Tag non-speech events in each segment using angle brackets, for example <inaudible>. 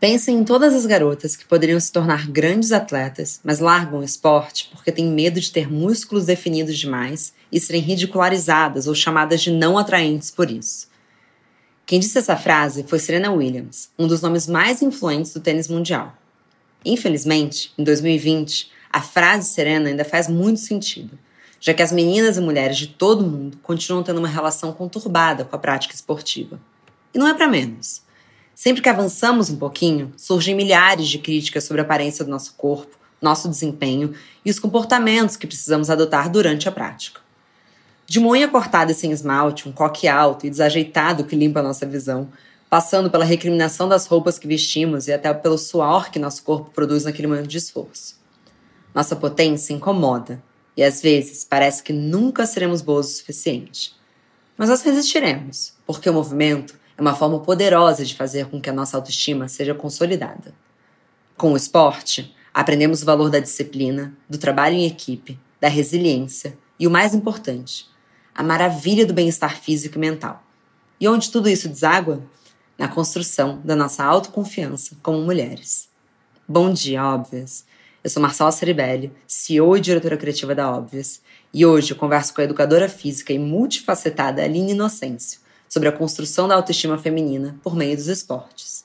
Pensem em todas as garotas que poderiam se tornar grandes atletas, mas largam o esporte porque têm medo de ter músculos definidos demais e serem ridicularizadas ou chamadas de não atraentes por isso. Quem disse essa frase foi Serena Williams, um dos nomes mais influentes do tênis mundial. Infelizmente, em 2020, a frase Serena ainda faz muito sentido, já que as meninas e mulheres de todo mundo continuam tendo uma relação conturbada com a prática esportiva. E não é para menos. Sempre que avançamos um pouquinho, surgem milhares de críticas sobre a aparência do nosso corpo, nosso desempenho e os comportamentos que precisamos adotar durante a prática. De unha cortada e sem esmalte, um coque alto e desajeitado que limpa a nossa visão, passando pela recriminação das roupas que vestimos e até pelo suor que nosso corpo produz naquele momento de esforço. Nossa potência incomoda e às vezes parece que nunca seremos boas o suficiente. Mas nós resistiremos, porque o movimento é uma forma poderosa de fazer com que a nossa autoestima seja consolidada. Com o esporte, aprendemos o valor da disciplina, do trabalho em equipe, da resiliência e o mais importante, a maravilha do bem-estar físico e mental. E onde tudo isso deságua? Na construção da nossa autoconfiança como mulheres. Bom dia, óbvias! Eu sou Marcela Ceribelli, CEO e diretora criativa da Óbvias, e hoje eu converso com a educadora física e multifacetada Aline Inocêncio sobre a construção da autoestima feminina por meio dos esportes.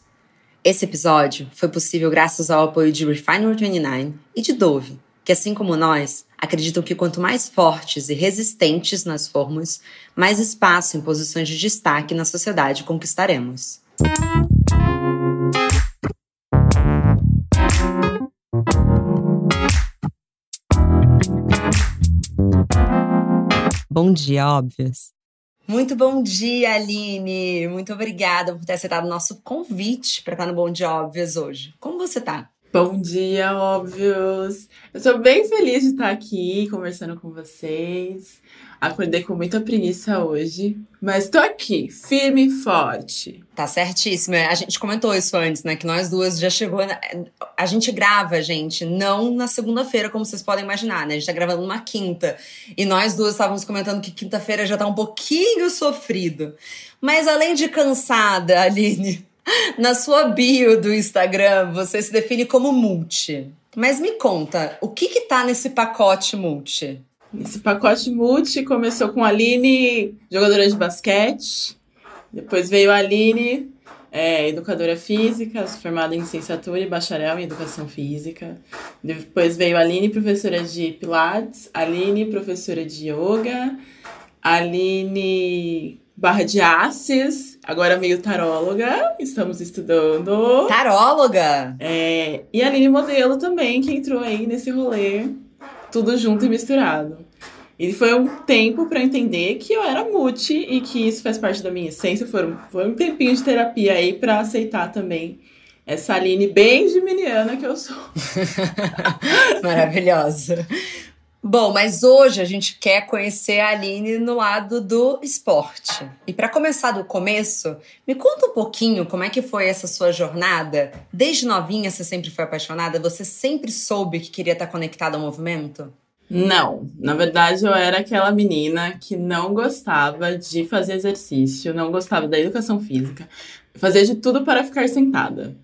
Esse episódio foi possível graças ao apoio de Refinery 29 e de Dove, que, assim como nós, acreditam que quanto mais fortes e resistentes nós formos, mais espaço em posições de destaque na sociedade conquistaremos. Bom dia, óbvios. Muito bom dia, Aline. Muito obrigada por ter aceitado o nosso convite para estar no Bom Dia Óbvios hoje. Como você tá? Bom dia, óbvios! Eu estou bem feliz de estar aqui conversando com vocês. Acordei com muita preguiça hoje, mas estou aqui, firme e forte. Tá certíssimo. A gente comentou isso antes, né? Que nós duas já chegou. Na... A gente grava, gente, não na segunda-feira, como vocês podem imaginar, né? A gente tá gravando numa quinta. E nós duas estávamos comentando que quinta-feira já tá um pouquinho sofrido. Mas além de cansada, Aline, <laughs> na sua bio do Instagram, você se define como multi. Mas me conta, o que que tá nesse pacote multi? Esse pacote multi começou com a Aline, jogadora de basquete. Depois veio a Aline, é, educadora física, formada em licenciatura e bacharel em educação física. Depois veio a Aline, professora de pilates. Aline, professora de yoga. Aline, barra de Assis, agora meio taróloga, estamos estudando. Taróloga? É, e a Aline Modelo também, que entrou aí nesse rolê, tudo junto e misturado. E foi um tempo para entender que eu era multi e que isso faz parte da minha essência. Foi um, foi um tempinho de terapia aí para aceitar também essa Aline bem geminiana que eu sou. <laughs> Maravilhosa. Bom, mas hoje a gente quer conhecer a Aline no lado do esporte. E para começar do começo, me conta um pouquinho como é que foi essa sua jornada. Desde novinha você sempre foi apaixonada? Você sempre soube que queria estar conectada ao movimento? Não, na verdade eu era aquela menina que não gostava de fazer exercício, não gostava da educação física, fazia de tudo para ficar sentada.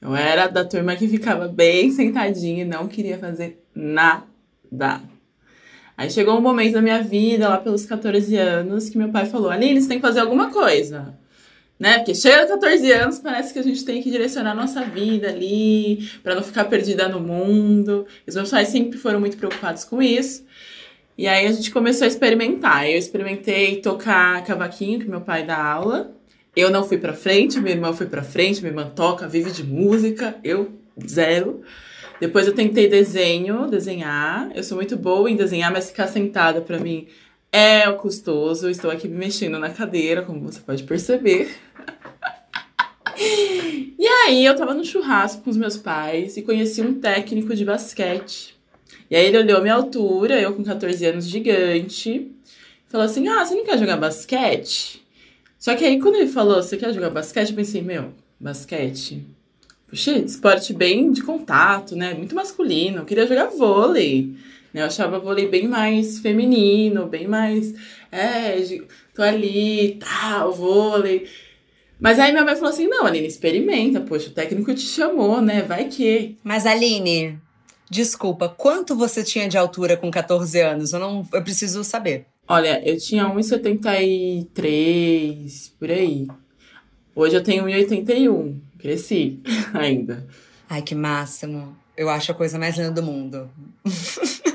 Eu era da turma que ficava bem sentadinha e não queria fazer nada. Aí chegou um momento da minha vida, lá pelos 14 anos, que meu pai falou: Aline, você tem que fazer alguma coisa. Né? Porque chega aos 14 anos, parece que a gente tem que direcionar nossa vida ali, para não ficar perdida no mundo. Os meus pais sempre foram muito preocupados com isso. E aí a gente começou a experimentar. Eu experimentei tocar cavaquinho, que meu pai dá aula. Eu não fui para frente, minha irmã foi para frente, minha irmã toca, vive de música, eu zero. Depois eu tentei desenho, desenhar. Eu sou muito boa em desenhar, mas ficar sentada para mim é custoso. Estou aqui me mexendo na cadeira, como você pode perceber. <laughs> e aí eu tava no churrasco com os meus pais e conheci um técnico de basquete. E aí ele olhou minha altura, eu com 14 anos gigante, falou assim: "Ah, você não quer jogar basquete?" Só que aí quando ele falou: "Você quer jogar basquete?" eu pensei: "Meu, basquete Puxa, esporte bem de contato, né? Muito masculino. Eu queria jogar vôlei. Né? Eu achava vôlei bem mais feminino, bem mais. É, tô ali, tal, vôlei. Mas aí minha mãe falou assim: não, Aline, experimenta, poxa, o técnico te chamou, né? Vai que. Mas, Aline, desculpa, quanto você tinha de altura com 14 anos? Eu não. Eu preciso saber. Olha, eu tinha 1,73 por aí. Hoje eu tenho 1,81. Cresci <laughs> ainda. Ai, que máximo. Eu acho a coisa mais linda do mundo. <laughs>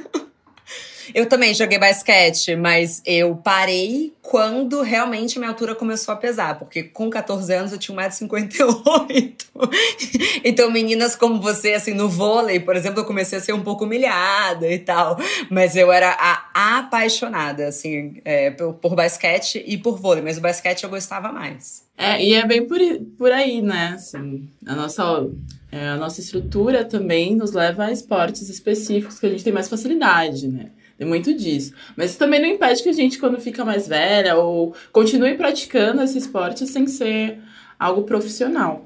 Eu também joguei basquete, mas eu parei quando realmente minha altura começou a pesar, porque com 14 anos eu tinha 1,58m. <laughs> então, meninas como você, assim, no vôlei, por exemplo, eu comecei a ser um pouco humilhada e tal, mas eu era apaixonada, assim, é, por, por basquete e por vôlei, mas o basquete eu gostava mais. É, e é bem por, por aí, né? Assim, a nossa, é, a nossa estrutura também nos leva a esportes específicos que a gente tem mais facilidade, né? Tem muito disso. Mas isso também não impede que a gente, quando fica mais velha, ou continue praticando esse esporte sem ser algo profissional.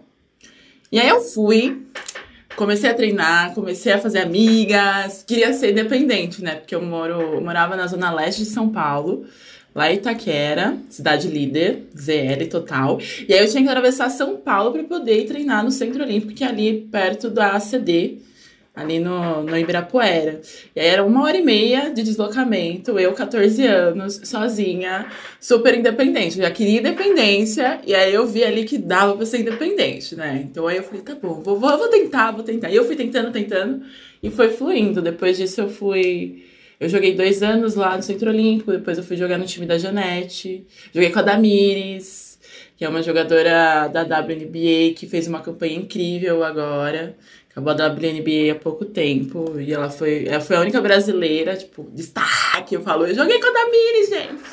E aí eu fui, comecei a treinar, comecei a fazer amigas, queria ser independente, né? Porque eu moro, eu morava na zona leste de São Paulo, lá em Itaquera, cidade líder, ZL total. E aí eu tinha que atravessar São Paulo para poder treinar no Centro Olímpico, que é ali perto da ACD, ali no, no Ibirapuera. E aí era uma hora e meia de deslocamento, eu, 14 anos, sozinha, super independente. Eu já queria independência, e aí eu vi ali que dava pra ser independente, né? Então aí eu falei, tá bom, vou, vou, vou tentar, vou tentar. E eu fui tentando, tentando, e foi fluindo. Depois disso eu fui. Eu joguei dois anos lá no Centro Olímpico, depois eu fui jogar no time da Janete, joguei com a Damires, que é uma jogadora da WNBA que fez uma campanha incrível agora. Acabou a WNBA há pouco tempo. E ela foi, ela foi a única brasileira, tipo, destaque. Eu falo, eu joguei com a Damiri, gente.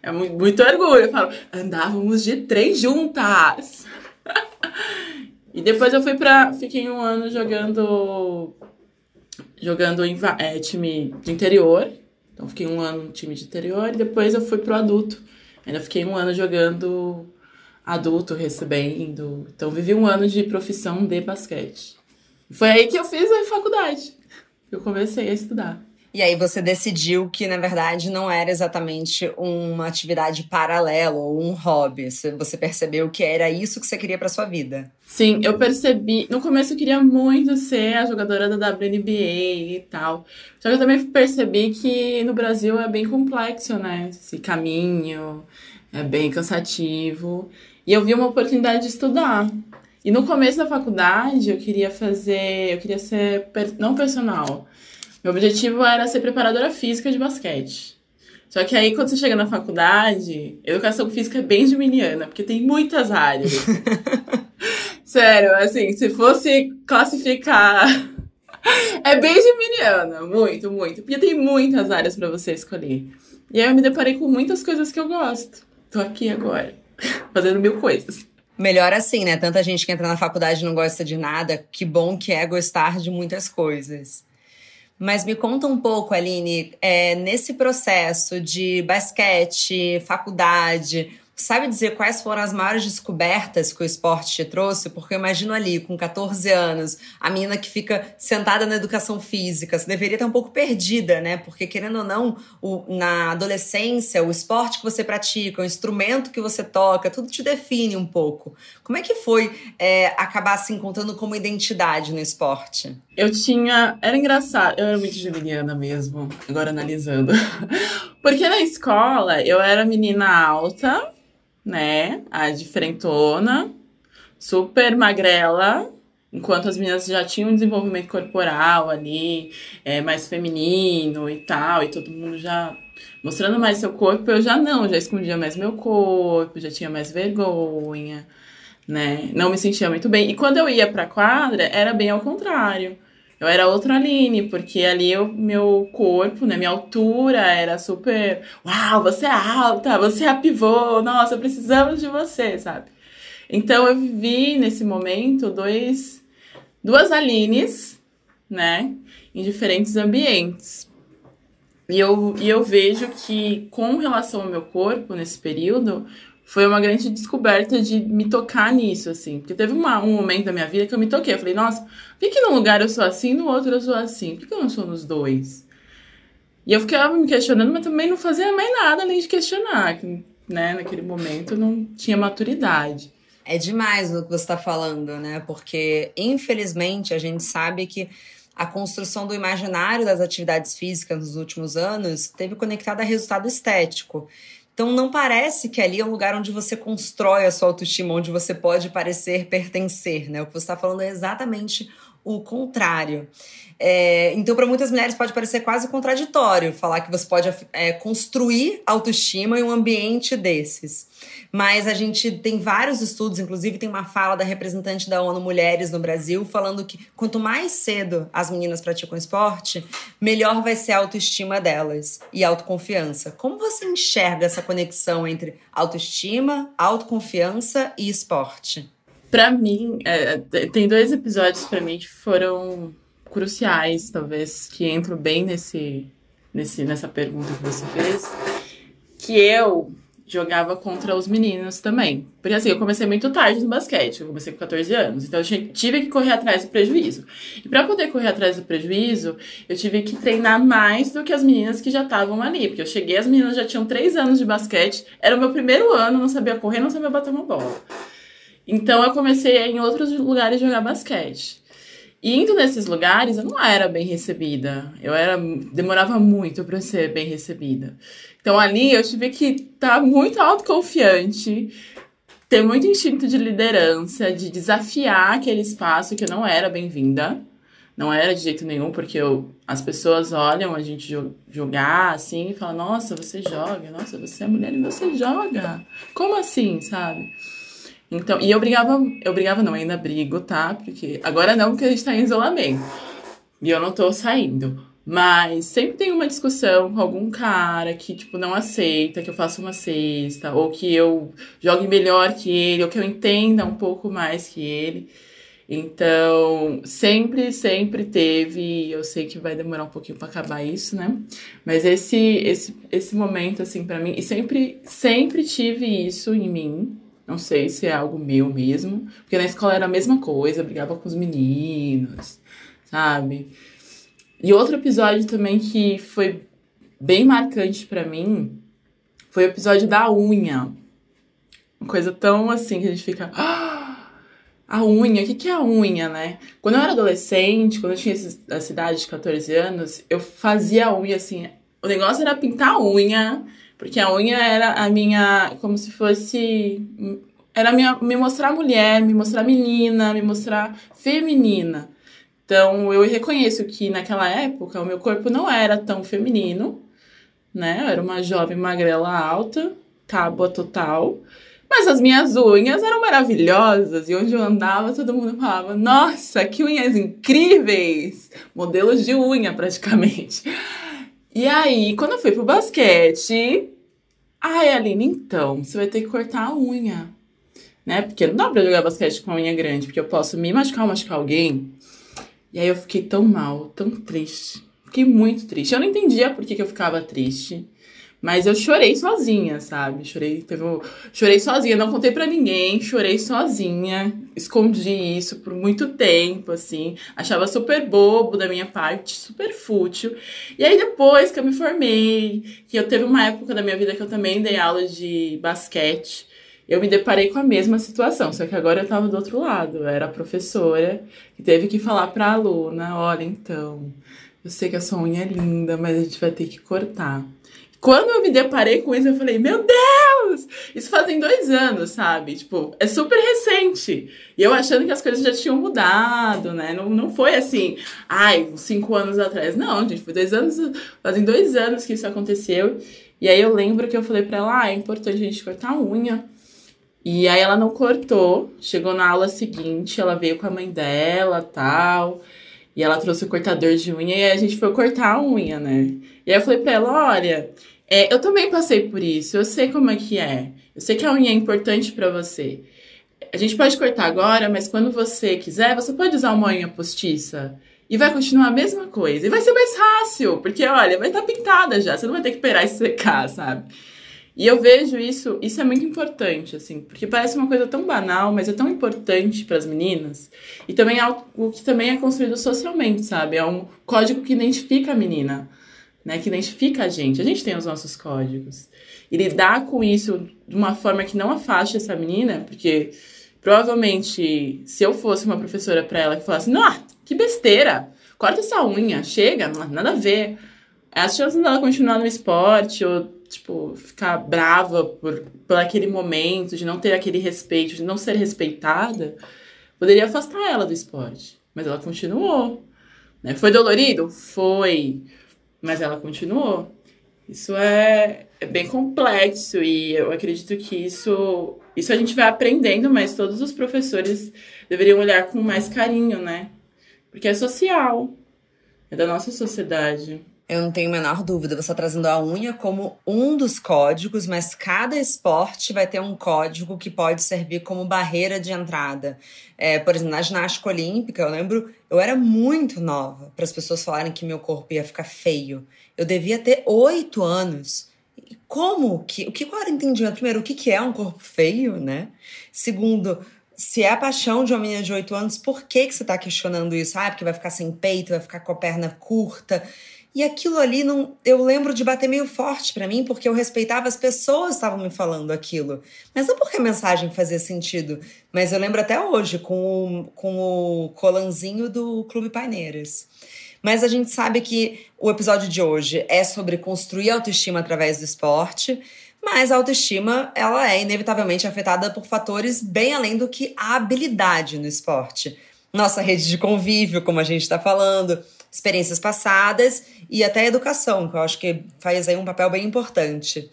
É muito, muito orgulho. Eu falo, andávamos de trem juntas. <laughs> e depois eu fui pra. Fiquei um ano jogando. Jogando em é, time de interior. Então fiquei um ano no time de interior e depois eu fui pro adulto. Ainda fiquei um ano jogando adulto, recebendo. Então vivi um ano de profissão de basquete. Foi aí que eu fiz a faculdade. Eu comecei a estudar. E aí você decidiu que, na verdade, não era exatamente uma atividade paralela ou um hobby. Você percebeu que era isso que você queria para sua vida. Sim, eu percebi. No começo eu queria muito ser a jogadora da WNBA e tal. Só que eu também percebi que no Brasil é bem complexo, né? Esse caminho é bem cansativo. E eu vi uma oportunidade de estudar. E no começo da faculdade eu queria fazer, eu queria ser não personal. Meu objetivo era ser preparadora física de basquete. Só que aí quando você chega na faculdade, educação física é bem geminiana, porque tem muitas áreas. <laughs> Sério, assim, se fosse classificar <laughs> é bem geminiana, muito, muito. Porque tem muitas áreas para você escolher. E aí eu me deparei com muitas coisas que eu gosto. Tô aqui agora, <laughs> fazendo mil coisas. Melhor assim, né? Tanta gente que entra na faculdade e não gosta de nada, que bom que é gostar de muitas coisas. Mas me conta um pouco, Aline, é, nesse processo de basquete, faculdade, Sabe dizer quais foram as maiores descobertas que o esporte te trouxe? Porque eu imagino ali, com 14 anos, a menina que fica sentada na educação física, você deveria estar um pouco perdida, né? Porque, querendo ou não, o, na adolescência, o esporte que você pratica, o instrumento que você toca, tudo te define um pouco. Como é que foi é, acabar se encontrando como identidade no esporte? Eu tinha. Era engraçado, eu era muito geminiana mesmo, agora analisando. <laughs> Porque na escola eu era menina alta, né? A diferentona, super magrela, enquanto as meninas já tinham um desenvolvimento corporal ali, é, mais feminino e tal, e todo mundo já mostrando mais seu corpo, eu já não, já escondia mais meu corpo, já tinha mais vergonha, né? Não me sentia muito bem. E quando eu ia pra quadra, era bem ao contrário. Eu era outra Aline, porque ali o meu corpo, né, minha altura era super, uau, você é alta, você é a pivô, nossa, precisamos de você, sabe? Então eu vivi nesse momento dois duas Alines, né, em diferentes ambientes. E eu, e eu vejo que com relação ao meu corpo nesse período, foi uma grande descoberta de me tocar nisso, assim. Porque teve uma, um momento da minha vida que eu me toquei. Eu falei, nossa, por que, que num lugar eu sou assim no outro eu sou assim? Por que, que eu não sou nos dois? E eu ficava me questionando, mas também não fazia mais nada além de questionar. né? Naquele momento eu não tinha maturidade. É demais o que você está falando, né? Porque, infelizmente, a gente sabe que a construção do imaginário das atividades físicas nos últimos anos teve conectada a resultado estético. Então não parece que ali é um lugar onde você constrói a sua autoestima, onde você pode parecer pertencer, né? O que você está falando é exatamente o contrário. É, então, para muitas mulheres pode parecer quase contraditório falar que você pode é, construir autoestima em um ambiente desses. Mas a gente tem vários estudos, inclusive tem uma fala da representante da ONU Mulheres no Brasil falando que quanto mais cedo as meninas praticam esporte, melhor vai ser a autoestima delas e autoconfiança. Como você enxerga essa conexão entre autoestima, autoconfiança e esporte? Para mim, é, tem dois episódios para mim que foram cruciais, talvez, que entram bem nesse, nesse, nessa pergunta que você fez, que eu jogava contra os meninos também. Porque assim, eu comecei muito tarde no basquete, eu comecei com 14 anos, então eu tive que correr atrás do prejuízo. E para poder correr atrás do prejuízo, eu tive que treinar mais do que as meninas que já estavam ali, porque eu cheguei, as meninas já tinham 3 anos de basquete, era o meu primeiro ano, não sabia correr, não sabia bater uma bola. Então eu comecei em outros lugares jogar basquete. E indo nesses lugares, eu não era bem recebida. Eu era demorava muito para ser bem recebida. Então ali eu tive que estar tá muito autoconfiante, ter muito instinto de liderança, de desafiar aquele espaço que eu não era bem-vinda. Não era de jeito nenhum, porque eu, as pessoas olham a gente jogar assim e falam: Nossa, você joga, nossa, você é mulher e você joga. Como assim, sabe? Então, e eu brigava, eu brigava não, ainda brigo, tá? Porque agora não, porque a gente tá em isolamento. E eu não tô saindo. Mas sempre tem uma discussão com algum cara que, tipo, não aceita que eu faça uma cesta, ou que eu jogue melhor que ele, ou que eu entenda um pouco mais que ele. Então, sempre, sempre teve, eu sei que vai demorar um pouquinho para acabar isso, né? Mas esse esse esse momento assim para mim, e sempre sempre tive isso em mim, não sei se é algo meu mesmo, porque na escola era a mesma coisa, brigava com os meninos, sabe? E outro episódio também que foi bem marcante para mim foi o episódio da unha. Uma coisa tão assim que a gente fica. Ah, a unha, o que, que é a unha, né? Quando eu era adolescente, quando eu tinha essa idade de 14 anos, eu fazia a unha assim. O negócio era pintar a unha porque a unha era a minha. Como se fosse. Era minha, me mostrar mulher, me mostrar menina, me mostrar feminina. Então eu reconheço que naquela época o meu corpo não era tão feminino, né? Eu era uma jovem magrela alta, tábua total. Mas as minhas unhas eram maravilhosas e onde eu andava todo mundo falava: Nossa, que unhas incríveis! Modelos de unha praticamente. E aí, quando eu fui pro basquete, ai, Aline, então, você vai ter que cortar a unha. Né? Porque não dá pra jogar basquete com a unha grande, porque eu posso me machucar ou machucar alguém. E aí eu fiquei tão mal, tão triste. Fiquei muito triste. Eu não entendia por que, que eu ficava triste. Mas eu chorei sozinha, sabe? Chorei, teve chorei sozinha, não contei para ninguém, chorei sozinha, escondi isso por muito tempo, assim, achava super bobo da minha parte, super fútil. E aí depois que eu me formei, que eu teve uma época da minha vida que eu também dei aula de basquete, eu me deparei com a mesma situação, só que agora eu tava do outro lado, eu era a professora que teve que falar pra aluna, olha, então, eu sei que a sua unha é linda, mas a gente vai ter que cortar. Quando eu me deparei com isso, eu falei, meu Deus! Isso fazem dois anos, sabe? Tipo, é super recente. E eu achando que as coisas já tinham mudado, né? Não, não foi assim, ai, cinco anos atrás. Não, gente, foi dois anos, fazem dois anos que isso aconteceu. E aí eu lembro que eu falei pra ela, ah, é importante a gente cortar a unha. E aí ela não cortou. Chegou na aula seguinte, ela veio com a mãe dela, tal. E ela trouxe o cortador de unha e a gente foi cortar a unha, né? E aí eu falei pra ela, olha, é, eu também passei por isso, eu sei como é que é. Eu sei que a unha é importante para você. A gente pode cortar agora, mas quando você quiser, você pode usar uma unha postiça. E vai continuar a mesma coisa. E vai ser mais fácil, porque olha, vai estar tá pintada já, você não vai ter que esperar isso secar, sabe? E eu vejo isso, isso é muito importante, assim, porque parece uma coisa tão banal, mas é tão importante para as meninas. E também é algo que também é construído socialmente, sabe? É um código que identifica a menina né, que identifica a gente. A gente tem os nossos códigos. E lidar com isso de uma forma que não afaste essa menina, porque Provavelmente, se eu fosse uma professora para ela que falasse, não, que besteira, corta essa unha, chega, nada a ver. As chances dela continuar no esporte ou, tipo, ficar brava por, por aquele momento, de não ter aquele respeito, de não ser respeitada, poderia afastar ela do esporte. Mas ela continuou. Né? Foi dolorido? Foi. Mas ela continuou. Isso é, é bem complexo e eu acredito que isso, isso a gente vai aprendendo, mas todos os professores deveriam olhar com mais carinho, né? Porque é social, é da nossa sociedade. Eu não tenho a menor dúvida. Você está trazendo a unha como um dos códigos, mas cada esporte vai ter um código que pode servir como barreira de entrada. É, por exemplo, na ginástica olímpica, eu lembro, eu era muito nova para as pessoas falarem que meu corpo ia ficar feio. Eu devia ter oito anos. Como que? O que eu era entendimento? Primeiro, o que, que é um corpo feio, né? Segundo, se é a paixão de uma menina de oito anos, por que, que você está questionando isso? Ah, porque vai ficar sem peito, vai ficar com a perna curta. E aquilo ali, não, eu lembro de bater meio forte para mim, porque eu respeitava as pessoas que estavam me falando aquilo. Mas não porque a mensagem fazia sentido. Mas eu lembro até hoje, com o, com o colanzinho do Clube Paineiras. Mas a gente sabe que o episódio de hoje é sobre construir autoestima através do esporte. Mas a autoestima, ela é inevitavelmente afetada por fatores bem além do que a habilidade no esporte. Nossa rede de convívio, como a gente está falando, experiências passadas e até educação, que eu acho que faz aí um papel bem importante.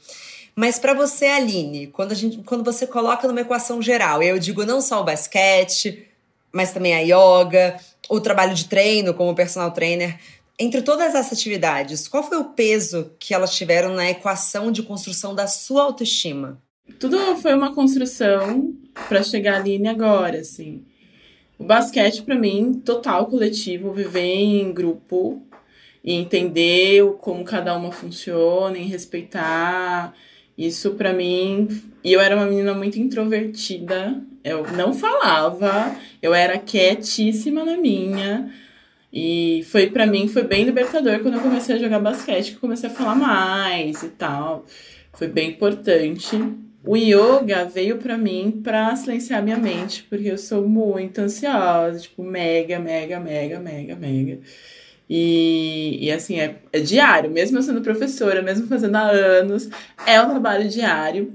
Mas para você, Aline, quando, a gente, quando você coloca numa equação geral, eu digo não só o basquete, mas também a yoga, o trabalho de treino como personal trainer, entre todas essas atividades, qual foi o peso que elas tiveram na equação de construção da sua autoestima? Tudo foi uma construção para chegar ali agora, assim. Basquete, para mim, total coletivo, viver em grupo e entender como cada uma funciona, e respeitar. Isso para mim. E eu era uma menina muito introvertida. Eu não falava, eu era quietíssima na minha. E foi para mim foi bem libertador quando eu comecei a jogar basquete, que comecei a falar mais e tal. Foi bem importante o yoga veio para mim para silenciar minha mente, porque eu sou muito ansiosa, tipo, mega, mega, mega, mega, mega. E, e assim, é, é diário, mesmo eu sendo professora, mesmo fazendo há anos, é um trabalho diário.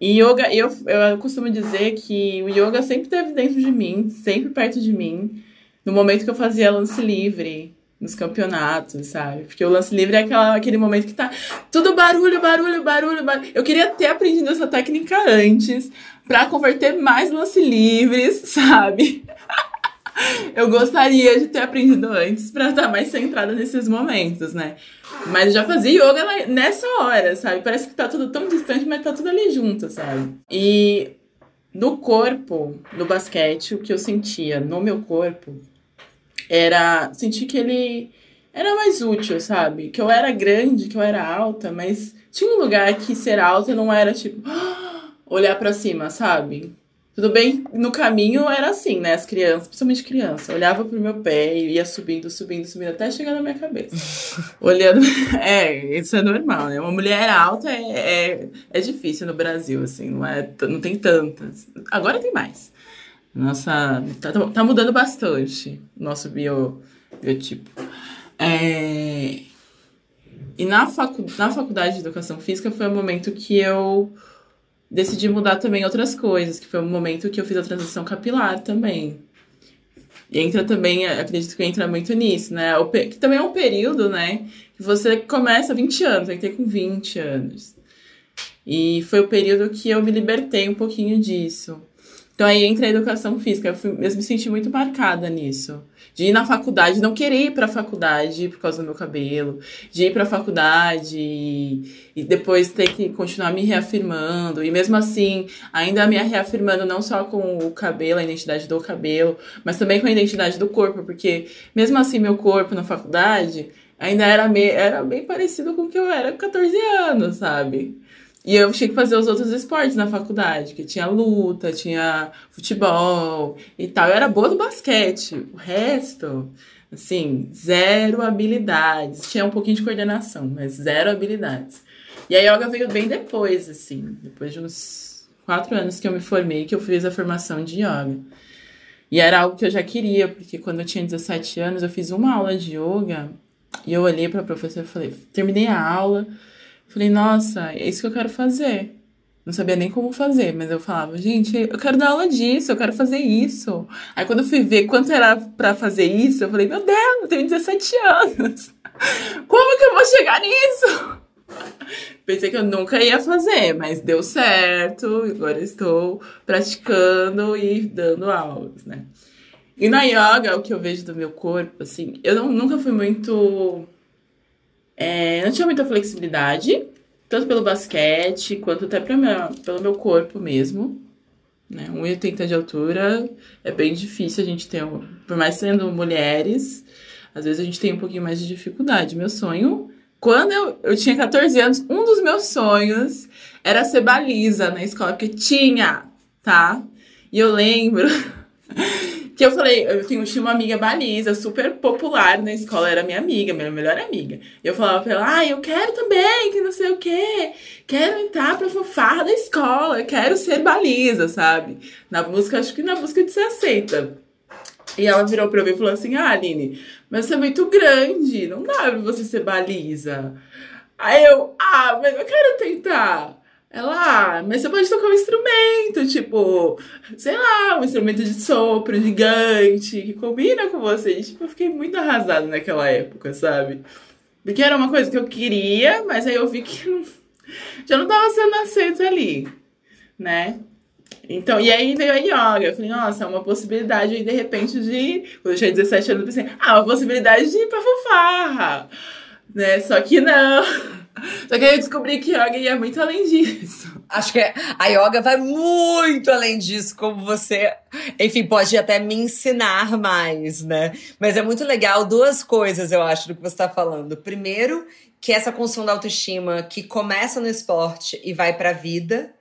E yoga, eu, eu costumo dizer que o yoga sempre esteve dentro de mim, sempre perto de mim. No momento que eu fazia lance livre, nos campeonatos, sabe? Porque o lance livre é aquela, aquele momento que tá tudo barulho, barulho, barulho, barulho. Eu queria ter aprendido essa técnica antes para converter mais lance livres, <laughs> sabe? eu gostaria de ter aprendido antes para estar mais centrada nesses momentos, né? Mas já fazia yoga nessa hora, sabe? Parece que tá tudo tão distante, mas tá tudo ali junto, sabe? E no corpo, no basquete, o que eu sentia no meu corpo era sentir que ele era mais útil, sabe? Que eu era grande, que eu era alta, mas tinha um lugar que ser alta não era tipo <gasps> olhar para cima, sabe? Tudo bem, no caminho era assim, né? As crianças, principalmente criança, olhava pro meu pé e ia subindo, subindo, subindo até chegar na minha cabeça. <laughs> Olhando. <laughs> É, isso é normal, né? Uma mulher alta é, é, é difícil no Brasil, assim, não, é, não tem tantas. Agora tem mais. Nossa, tá, tá mudando bastante nosso bio, biotipo. É... E na, facu, na faculdade de educação física foi o momento que eu decidi mudar também outras coisas, que foi o momento que eu fiz a transição capilar também. E entra também, acredito que entra muito nisso, né? O, que também é um período, né? Que você começa 20 anos, vai ter com 20 anos. E foi o período que eu me libertei um pouquinho disso. Então aí entra a educação física. Eu, fui, eu me senti muito marcada nisso. De ir na faculdade, não querer ir pra faculdade por causa do meu cabelo. De ir pra faculdade e, e depois ter que continuar me reafirmando. E mesmo assim, ainda me reafirmando não só com o cabelo, a identidade do cabelo, mas também com a identidade do corpo. Porque mesmo assim, meu corpo na faculdade ainda era, me, era bem parecido com o que eu era com 14 anos, sabe? E eu tinha que fazer os outros esportes na faculdade, que tinha luta, tinha futebol e tal. Eu era boa no basquete. O resto, assim, zero habilidades. Tinha um pouquinho de coordenação, mas zero habilidades. E a yoga veio bem depois, assim, depois de uns quatro anos que eu me formei, que eu fiz a formação de yoga. E era algo que eu já queria, porque quando eu tinha 17 anos, eu fiz uma aula de yoga e eu olhei para a professora e falei, terminei a aula, falei, nossa, é isso que eu quero fazer. Não sabia nem como fazer, mas eu falava, gente, eu quero dar aula disso, eu quero fazer isso. Aí quando eu fui ver quanto era para fazer isso, eu falei, meu Deus, eu tenho 17 anos. Como que eu vou chegar nisso? Pensei que eu nunca ia fazer, mas deu certo. Agora estou praticando e dando aulas, né? E na yoga, o que eu vejo do meu corpo, assim, eu não, nunca fui muito. É, não tinha muita flexibilidade, tanto pelo basquete quanto até minha, pelo meu corpo mesmo. Né? 1,80 de altura é bem difícil a gente ter, por mais sendo mulheres, às vezes a gente tem um pouquinho mais de dificuldade. Meu sonho quando eu, eu tinha 14 anos, um dos meus sonhos era ser baliza na escola, porque tinha, tá? E eu lembro <laughs> <laughs> que eu falei, eu tinha, tinha uma amiga baliza, super popular na escola, era minha amiga, minha melhor amiga. Eu falava pra ela, ah, eu quero também, que não sei o quê, quero entrar pra fanfarra da escola, quero ser baliza, sabe? Na busca, acho que na busca de ser aceita. E ela virou pra mim e falou assim: Ah, Aline, mas você é muito grande, não dá pra você ser baliza. Aí eu, ah, mas eu quero tentar. Ela, ah, mas você pode tocar um instrumento, tipo, sei lá, um instrumento de sopro gigante, que combina com você. E, tipo, eu fiquei muito arrasada naquela época, sabe? Porque era uma coisa que eu queria, mas aí eu vi que já não tava sendo aceito ali, né? Então, e aí veio a yoga. Eu falei, nossa, é uma possibilidade aí, de repente, de. Quando eu tinha 17 anos, eu pensei, ah, uma possibilidade de ir pra fanfarra. Né? Só que não. <laughs> Só que aí eu descobri que yoga ia muito além disso. Acho que a yoga vai muito além disso, como você, enfim, pode até me ensinar mais, né? Mas é muito legal duas coisas, eu acho, do que você está falando. Primeiro, que essa construção da autoestima que começa no esporte e vai para a vida,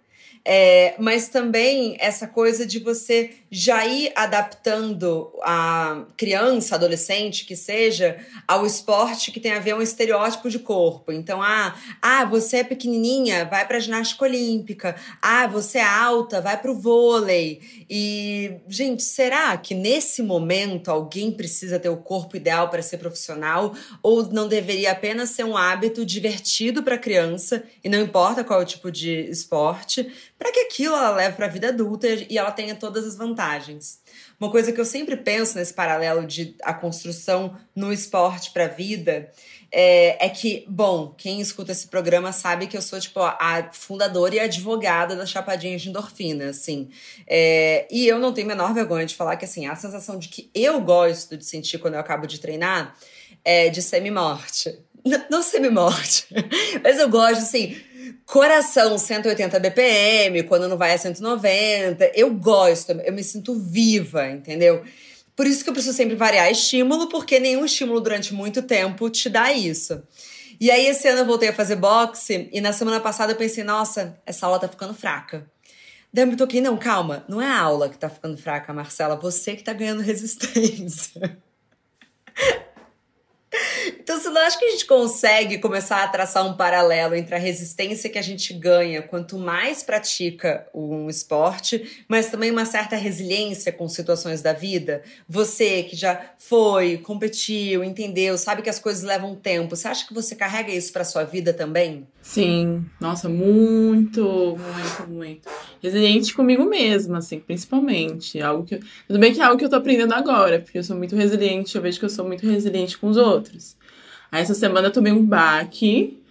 é, mas também essa coisa de você já ir adaptando a criança, adolescente, que seja, ao esporte que tem a ver um estereótipo de corpo. Então, ah, ah você é pequenininha, vai para ginástica olímpica. Ah, você é alta, vai para o vôlei. E, gente, será que nesse momento alguém precisa ter o corpo ideal para ser profissional ou não deveria apenas ser um hábito divertido para a criança e não importa qual é o tipo de esporte? Para que aquilo ela leve para a vida adulta e ela tenha todas as vantagens. Uma coisa que eu sempre penso nesse paralelo de a construção no esporte para a vida é, é, que, bom, quem escuta esse programa sabe que eu sou, tipo, a fundadora e advogada da Chapadinha de Endorfina, assim. É, e eu não tenho a menor vergonha de falar que, assim, a sensação de que eu gosto de sentir quando eu acabo de treinar é de semi-morte. Não, não semi-morte, <laughs> mas eu gosto, assim, Coração 180 BPM, quando não vai a 190. Eu gosto, eu me sinto viva, entendeu? Por isso que eu preciso sempre variar estímulo, porque nenhum estímulo durante muito tempo te dá isso. E aí, esse ano eu voltei a fazer boxe, e na semana passada eu pensei, nossa, essa aula tá ficando fraca. Daí eu me toquei, não, calma, não é a aula que tá ficando fraca, Marcela, você que tá ganhando <laughs> resistência. Então, você não acha que a gente consegue começar a traçar um paralelo entre a resistência que a gente ganha quanto mais pratica um esporte, mas também uma certa resiliência com situações da vida? Você que já foi, competiu, entendeu, sabe que as coisas levam tempo, você acha que você carrega isso para sua vida também? Sim, nossa, muito, muito, muito. Resiliente comigo mesma, assim, principalmente. Algo que. Tudo bem que é algo que eu tô aprendendo agora, porque eu sou muito resiliente, eu vejo que eu sou muito resiliente com os outros. Aí essa semana eu tomei um baque.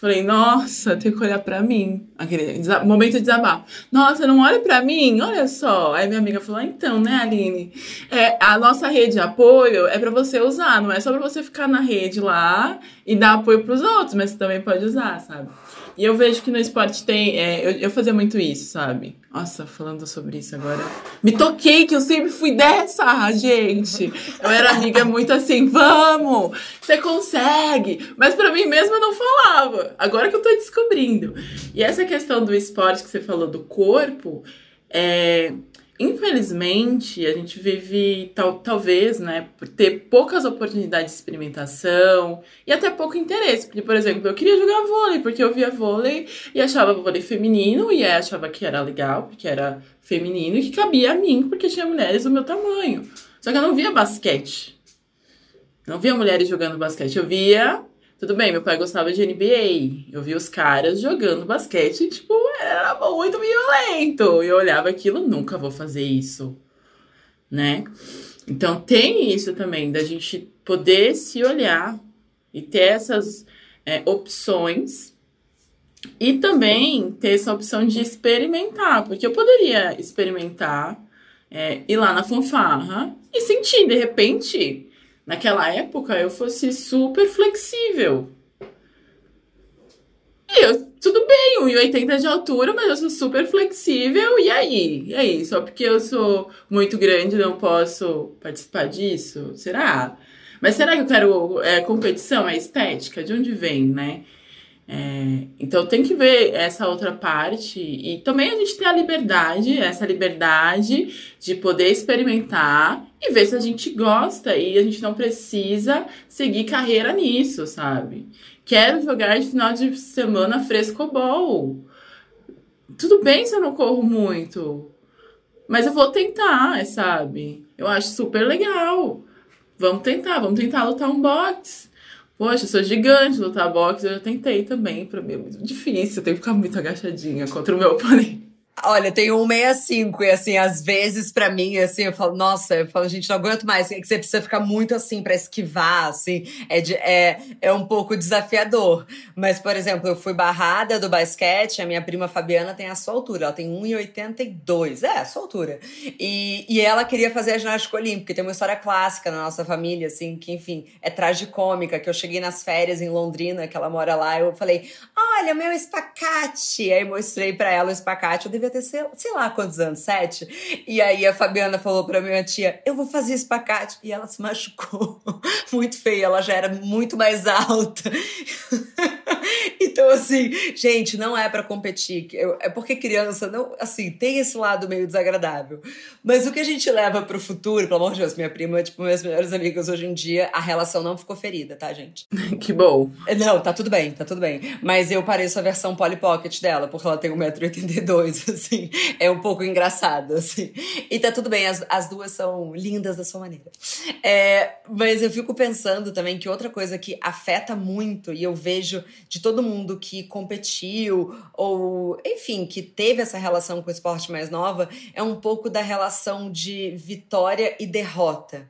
Falei, nossa, tem que olhar pra mim. Aquele momento de desabafo. Nossa, não olha pra mim? Olha só. Aí minha amiga falou, então, né, Aline? É, a nossa rede de apoio é pra você usar, não é só pra você ficar na rede lá e dar apoio pros outros, mas você também pode usar, sabe? E eu vejo que no esporte tem. É, eu, eu fazia muito isso, sabe? Nossa, falando sobre isso agora. Me toquei que eu sempre fui dessa, gente. Eu era amiga muito assim, vamos, você consegue. Mas para mim mesma eu não falava. Agora que eu tô descobrindo. E essa questão do esporte que você falou do corpo, é, infelizmente, a gente vive, tal, talvez, né, por ter poucas oportunidades de experimentação e até pouco interesse. Porque, por exemplo, eu queria jogar vôlei, porque eu via vôlei e achava vôlei feminino e achava que era legal, porque era feminino e que cabia a mim, porque tinha mulheres do meu tamanho. Só que eu não via basquete. Não via mulheres jogando basquete. Eu via tudo bem, meu pai gostava de NBA. Eu vi os caras jogando basquete, tipo, era muito violento. E eu olhava aquilo, nunca vou fazer isso, né? Então tem isso também, da gente poder se olhar e ter essas é, opções. E também ter essa opção de experimentar, porque eu poderia experimentar, é, ir lá na fanfarra e sentir, de repente, naquela época eu fosse super flexível. E eu, tudo bem, 1,80 de altura, mas eu sou super flexível, e aí? E aí? Só porque eu sou muito grande não posso participar disso? Será? Mas será que eu quero é, competição? É estética? De onde vem, né? É, então tem que ver essa outra parte e também a gente ter a liberdade, essa liberdade de poder experimentar e ver se a gente gosta e a gente não precisa seguir carreira nisso, sabe? Quero jogar de final de semana frescobol. Tudo bem se eu não corro muito, mas eu vou tentar, sabe? Eu acho super legal. Vamos tentar, vamos tentar lutar um boxe. Poxa, eu sou gigante, lutar boxe eu já tentei também. Pra mim é muito difícil, eu tenho que ficar muito agachadinha contra o meu oponente. Olha, tem um 65 e assim, às vezes para mim, assim, eu falo, nossa, eu falo, gente, não aguento mais. É que você precisa ficar muito assim para esquivar, assim, é, de, é, é um pouco desafiador. Mas, por exemplo, eu fui barrada do basquete, a minha prima Fabiana tem a sua altura, ela tem 1,82, é, a sua altura. E, e ela queria fazer a ginástica olímpica, tem uma história clássica na nossa família, assim, que enfim, é tragicômica, que eu cheguei nas férias em Londrina, que ela mora lá, eu falei, olha, meu espacate! Aí mostrei para ela o espacate, eu devia devia ter, sei, sei lá quantos anos, sete. E aí a Fabiana falou pra minha tia: Eu vou fazer espacate. E ela se machucou <laughs> muito feio, ela já era muito mais alta. <laughs> então, assim, gente, não é para competir. É porque criança não, assim, tem esse lado meio desagradável. Mas o que a gente leva pro futuro, pelo amor de Deus, minha prima, tipo, minhas melhores amigas hoje em dia, a relação não ficou ferida, tá, gente? <laughs> que bom. Não, tá tudo bem, tá tudo bem. Mas eu pareço a versão Polly Pocket dela, porque ela tem 1,82m, assim. É um pouco engraçado, assim. E tá tudo bem, as, as duas são lindas da sua maneira. É, mas eu fico pensando também que outra coisa que afeta muito, e eu vejo de todo mundo que competiu, ou, enfim, que teve essa relação com o esporte mais nova, é um pouco da relação de vitória e derrota.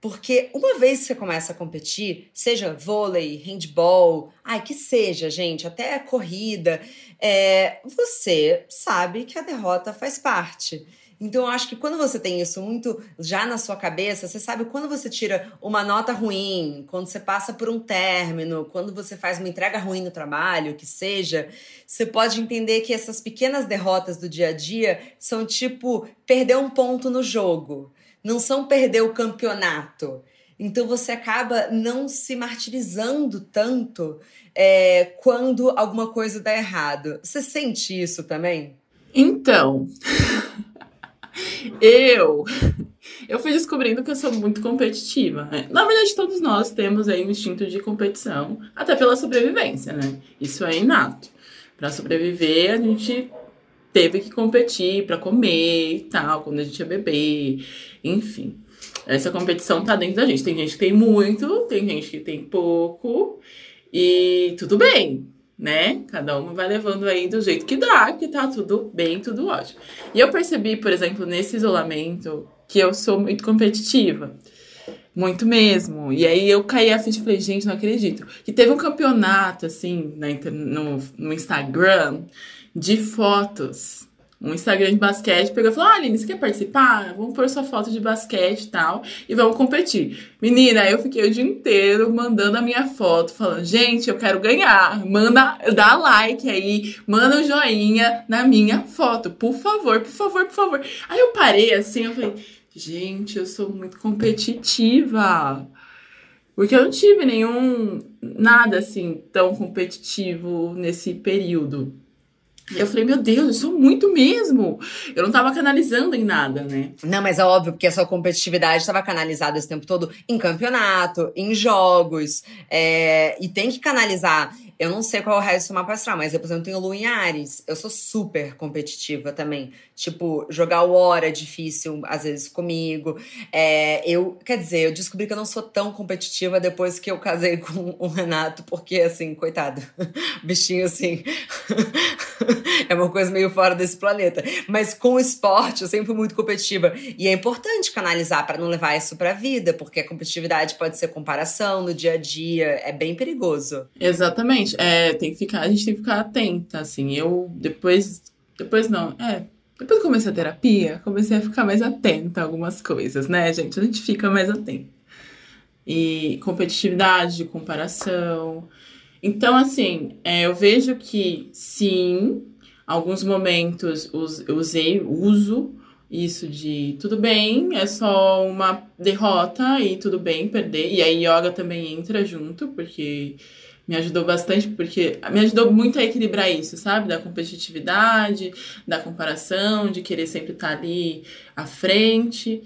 Porque uma vez que você começa a competir, seja vôlei, handball, ai, que seja, gente, até corrida, é, você sabe que a derrota faz parte. Então, eu acho que quando você tem isso muito já na sua cabeça, você sabe quando você tira uma nota ruim, quando você passa por um término, quando você faz uma entrega ruim no trabalho, que seja, você pode entender que essas pequenas derrotas do dia a dia são tipo perder um ponto no jogo, não são perder o campeonato. Então você acaba não se martirizando tanto é, quando alguma coisa dá errado. Você sente isso também? Então, <laughs> eu eu fui descobrindo que eu sou muito competitiva. Né? Na verdade, todos nós temos aí um instinto de competição, até pela sobrevivência, né? Isso é inato. Para sobreviver, a gente teve que competir para comer e tal, quando a gente ia beber, enfim. Essa competição tá dentro da gente. Tem gente que tem muito, tem gente que tem pouco. E tudo bem, né? Cada uma vai levando aí do jeito que dá, que tá tudo bem, tudo ótimo. E eu percebi, por exemplo, nesse isolamento, que eu sou muito competitiva. Muito mesmo. E aí eu caí a ficha e falei, gente, não acredito. Que teve um campeonato, assim, na, no, no Instagram, de fotos um Instagram de basquete, pegou e falou: Ah, Aline, você quer participar? Vamos pôr sua foto de basquete e tal, e vamos competir. Menina, eu fiquei o dia inteiro mandando a minha foto, falando: Gente, eu quero ganhar. Manda, dá like aí, manda um joinha na minha foto, por favor, por favor, por favor. Aí eu parei assim, eu falei: Gente, eu sou muito competitiva. Porque eu não tive nenhum, nada assim, tão competitivo nesse período. Eu falei, meu Deus, eu sou muito mesmo. Eu não tava canalizando em nada, né? Não, mas é óbvio, porque a sua competitividade estava canalizada esse tempo todo em campeonato, em jogos. É, e tem que canalizar. Eu não sei qual é o resto do mapa astral, mas eu, por exemplo, tenho Lua em Ares. Eu sou super competitiva também. Tipo, jogar o Hora é difícil, às vezes, comigo. É, eu, quer dizer, eu descobri que eu não sou tão competitiva depois que eu casei <laughs> com o Renato, porque, assim, coitado, <laughs> bichinho, assim, <laughs> é uma coisa meio fora desse planeta. Mas com o esporte, eu sempre fui muito competitiva. E é importante canalizar para não levar isso pra vida, porque a competitividade pode ser comparação no dia a dia, é bem perigoso. Exatamente. É, tem que ficar, a gente tem que ficar atenta, assim. Eu depois. Depois não, é. Depois que comecei a terapia, comecei a ficar mais atenta a algumas coisas, né, gente? A gente fica mais atenta. E competitividade, comparação. Então, assim, é, eu vejo que sim, alguns momentos eu usei, uso isso de tudo bem, é só uma derrota e tudo bem perder. E aí yoga também entra junto, porque me ajudou bastante, porque me ajudou muito a equilibrar isso, sabe? Da competitividade, da comparação, de querer sempre estar ali à frente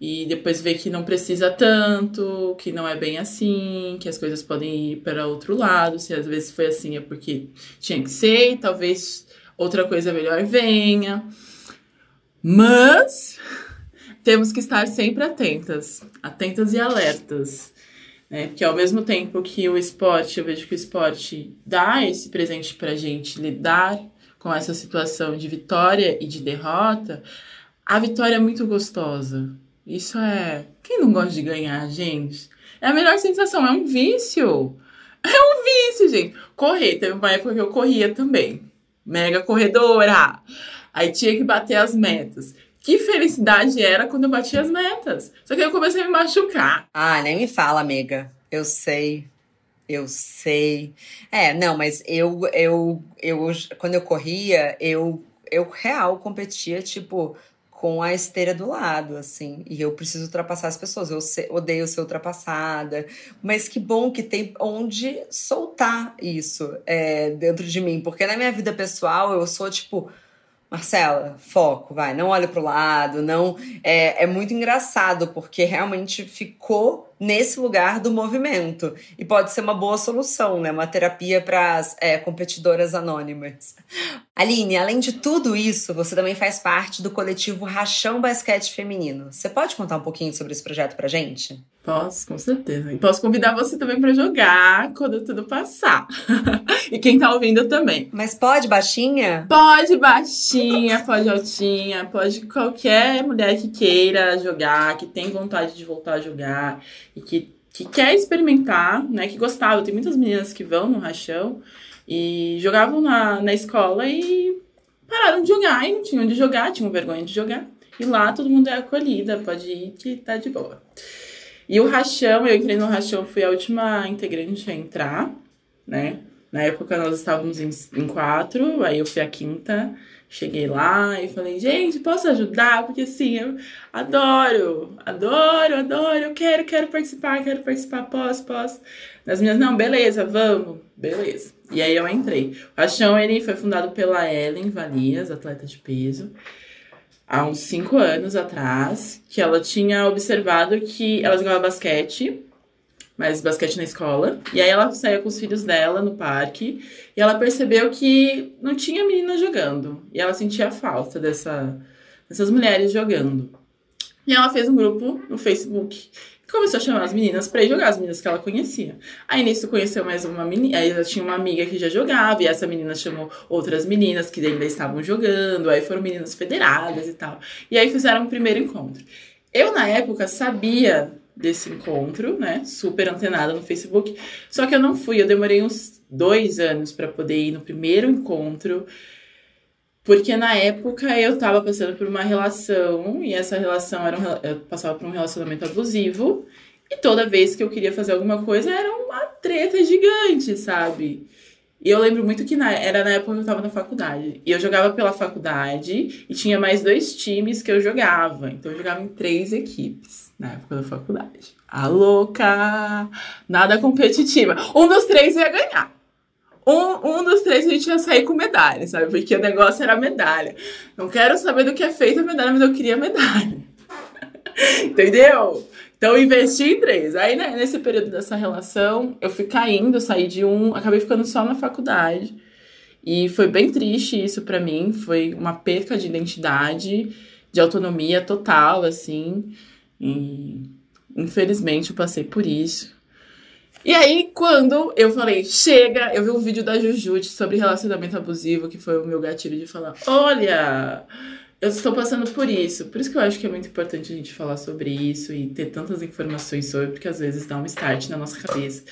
e depois ver que não precisa tanto, que não é bem assim, que as coisas podem ir para outro lado. Se às vezes foi assim é porque tinha que ser, e talvez outra coisa melhor venha. Mas temos que estar sempre atentas, atentas e alertas né? Porque ao mesmo tempo que o esporte, eu vejo que o esporte dá esse presente pra gente lidar com essa situação de vitória e de derrota, a vitória é muito gostosa. Isso é. Quem não gosta de ganhar, gente? É a melhor sensação, é um vício. É um vício, gente. Correr, teve uma época que eu corria também. Mega corredora. Aí tinha que bater as metas que felicidade era quando eu bati as metas. Só que eu comecei a me machucar. Ah, nem me fala, amiga. Eu sei. Eu sei. É, não, mas eu, eu, eu quando eu corria, eu, eu real competia, tipo, com a esteira do lado, assim. E eu preciso ultrapassar as pessoas. Eu odeio ser ultrapassada. Mas que bom que tem onde soltar isso é, dentro de mim. Porque na minha vida pessoal, eu sou, tipo Marcela, foco, vai, não olha pro lado, não. É, é muito engraçado, porque realmente ficou nesse lugar do movimento. E pode ser uma boa solução, né? Uma terapia para as é, competidoras anônimas. <laughs> Aline, além de tudo isso, você também faz parte do coletivo Rachão Basquete Feminino. Você pode contar um pouquinho sobre esse projeto pra gente? Posso, com certeza. E posso convidar você também para jogar quando tudo passar. <laughs> e quem tá ouvindo também. Mas pode baixinha? Pode baixinha, pode altinha, pode qualquer mulher que queira jogar, que tem vontade de voltar a jogar e que, que quer experimentar, né? Que gostava. Tem muitas meninas que vão no rachão e jogavam na, na escola e pararam de jogar e não tinham de jogar, tinham vergonha de jogar. E lá todo mundo é acolhida, pode ir que tá de boa. E o rachão, eu entrei no rachão, fui a última integrante a entrar, né? Na época nós estávamos em, em quatro, aí eu fui a quinta. Cheguei lá e falei, gente, posso ajudar? Porque assim, eu adoro, adoro, adoro, eu quero, quero participar, quero participar, posso, posso. As minhas, não, beleza, vamos, beleza. E aí eu entrei. O Rachão, ele foi fundado pela Ellen Valias, atleta de peso, há uns cinco anos atrás, que ela tinha observado que ela jogava basquete mas basquete na escola. E aí ela saía com os filhos dela no parque e ela percebeu que não tinha menina jogando. E ela sentia falta dessa, dessas mulheres jogando. E ela fez um grupo no Facebook começou a chamar as meninas para ir jogar, as meninas que ela conhecia. Aí nisso conheceu mais uma menina, aí ela tinha uma amiga que já jogava, e essa menina chamou outras meninas que ainda estavam jogando, aí foram meninas federadas e tal. E aí fizeram um primeiro encontro. Eu, na época, sabia desse encontro, né? Super antenada no Facebook. Só que eu não fui, eu demorei uns dois anos para poder ir no primeiro encontro. Porque na época eu tava passando por uma relação, e essa relação era um, eu passava por um relacionamento abusivo, e toda vez que eu queria fazer alguma coisa era uma treta gigante, sabe? E eu lembro muito que na, era na época que eu tava na faculdade. E eu jogava pela faculdade e tinha mais dois times que eu jogava. Então eu jogava em três equipes na época da faculdade. A louca! Nada competitiva. Um dos três ia ganhar. Um, um dos três a gente ia sair com medalha, sabe? Porque o negócio era medalha. Não quero saber do que é feito a medalha, mas eu queria medalha. <laughs> Entendeu? Então, investi em três. Aí, né, nesse período dessa relação, eu fui caindo, saí de um, acabei ficando só na faculdade. E foi bem triste isso para mim. Foi uma perca de identidade, de autonomia total, assim. E, infelizmente, eu passei por isso. E aí, quando eu falei, chega, eu vi um vídeo da Jujute sobre relacionamento abusivo, que foi o meu gatilho de falar: olha, eu estou passando por isso. Por isso que eu acho que é muito importante a gente falar sobre isso e ter tantas informações sobre, porque às vezes dá um start na nossa cabeça,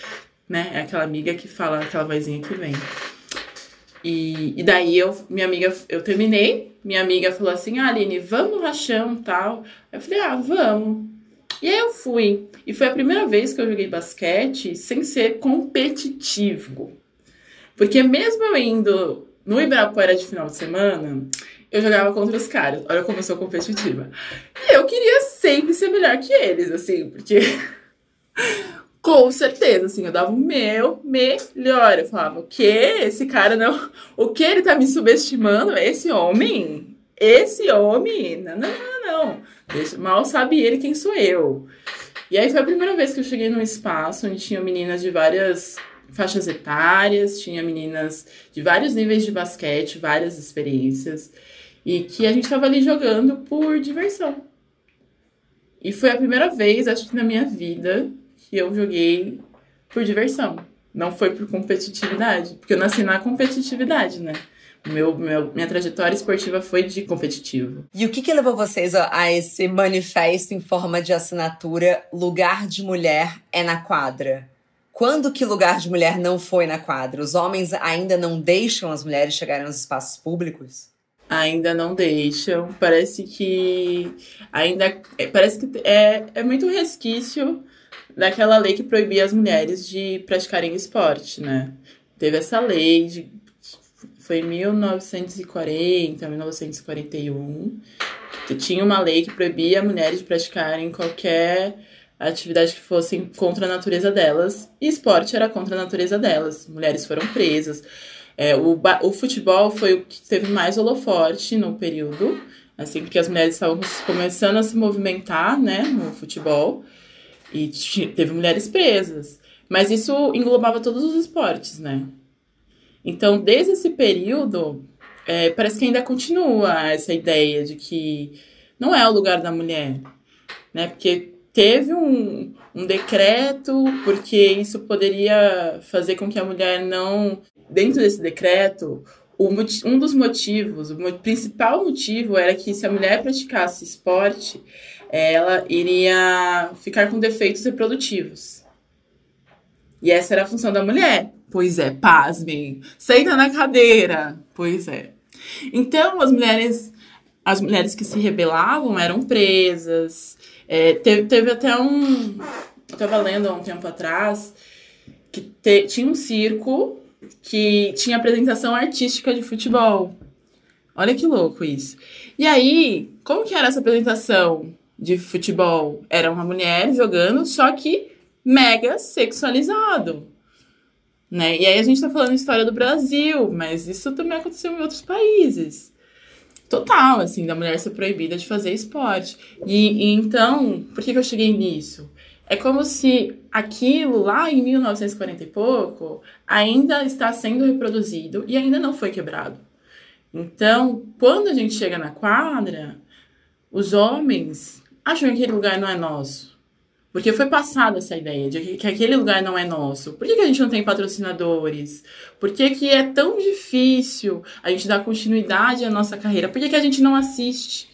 né? É aquela amiga que fala, aquela vozinha que vem. E, e daí eu, minha amiga, eu terminei, minha amiga falou assim, ah, Aline, vamos no rachão tal. Eu falei, ah, vamos. E aí eu fui. E foi a primeira vez que eu joguei basquete sem ser competitivo. Porque mesmo eu indo no Ibirapuera de final de semana, eu jogava contra os caras. Olha como eu sou competitiva. E eu queria sempre ser melhor que eles, assim, porque. <laughs> Com certeza, assim, eu dava o meu melhor. Eu falava, o que? Esse cara não. O que ele tá me subestimando? Esse homem? Esse homem? Não, não, não, não. Mal sabe ele quem sou eu. E aí foi a primeira vez que eu cheguei num espaço onde tinha meninas de várias faixas etárias, tinha meninas de vários níveis de basquete, várias experiências, e que a gente estava ali jogando por diversão. E foi a primeira vez, acho que na minha vida, que eu joguei por diversão. Não foi por competitividade, porque eu nasci na competitividade, né? Meu, meu, minha trajetória esportiva foi de competitivo. E o que, que levou vocês a esse manifesto em forma de assinatura Lugar de Mulher é na quadra? Quando que lugar de mulher não foi na quadra? Os homens ainda não deixam as mulheres chegarem aos espaços públicos? Ainda não deixam. Parece que ainda é, parece que é, é muito resquício daquela lei que proibia as mulheres de praticarem esporte, né? Teve essa lei de foi em 1940, 1941, que tinha uma lei que proibia mulheres de praticarem qualquer atividade que fosse contra a natureza delas, e esporte era contra a natureza delas. Mulheres foram presas. É, o, o futebol foi o que teve mais holoforte no período, assim, porque as mulheres estavam começando a se movimentar, né, no futebol, e teve mulheres presas. Mas isso englobava todos os esportes, né? Então, desde esse período, é, parece que ainda continua essa ideia de que não é o lugar da mulher, né? Porque teve um, um decreto, porque isso poderia fazer com que a mulher não. Dentro desse decreto, o, um dos motivos, o principal motivo era que se a mulher praticasse esporte, ela iria ficar com defeitos reprodutivos. E essa era a função da mulher. Pois é, pasmem. Senta na cadeira. Pois é. Então, as mulheres, as mulheres que se rebelavam eram presas. É, teve, teve até um. Eu estava lendo há um tempo atrás que te, tinha um circo que tinha apresentação artística de futebol. Olha que louco isso. E aí, como que era essa apresentação de futebol? Era uma mulher jogando, só que mega sexualizado. Né? E aí a gente está falando história do Brasil, mas isso também aconteceu em outros países. Total, assim, da mulher ser proibida de fazer esporte. E, e então, por que, que eu cheguei nisso? É como se aquilo lá em 1940 e pouco ainda está sendo reproduzido e ainda não foi quebrado. Então, quando a gente chega na quadra, os homens acham que aquele lugar não é nosso. Porque foi passada essa ideia de que aquele lugar não é nosso. Por que, que a gente não tem patrocinadores? Por que, que é tão difícil a gente dar continuidade à nossa carreira? Por que, que a gente não assiste?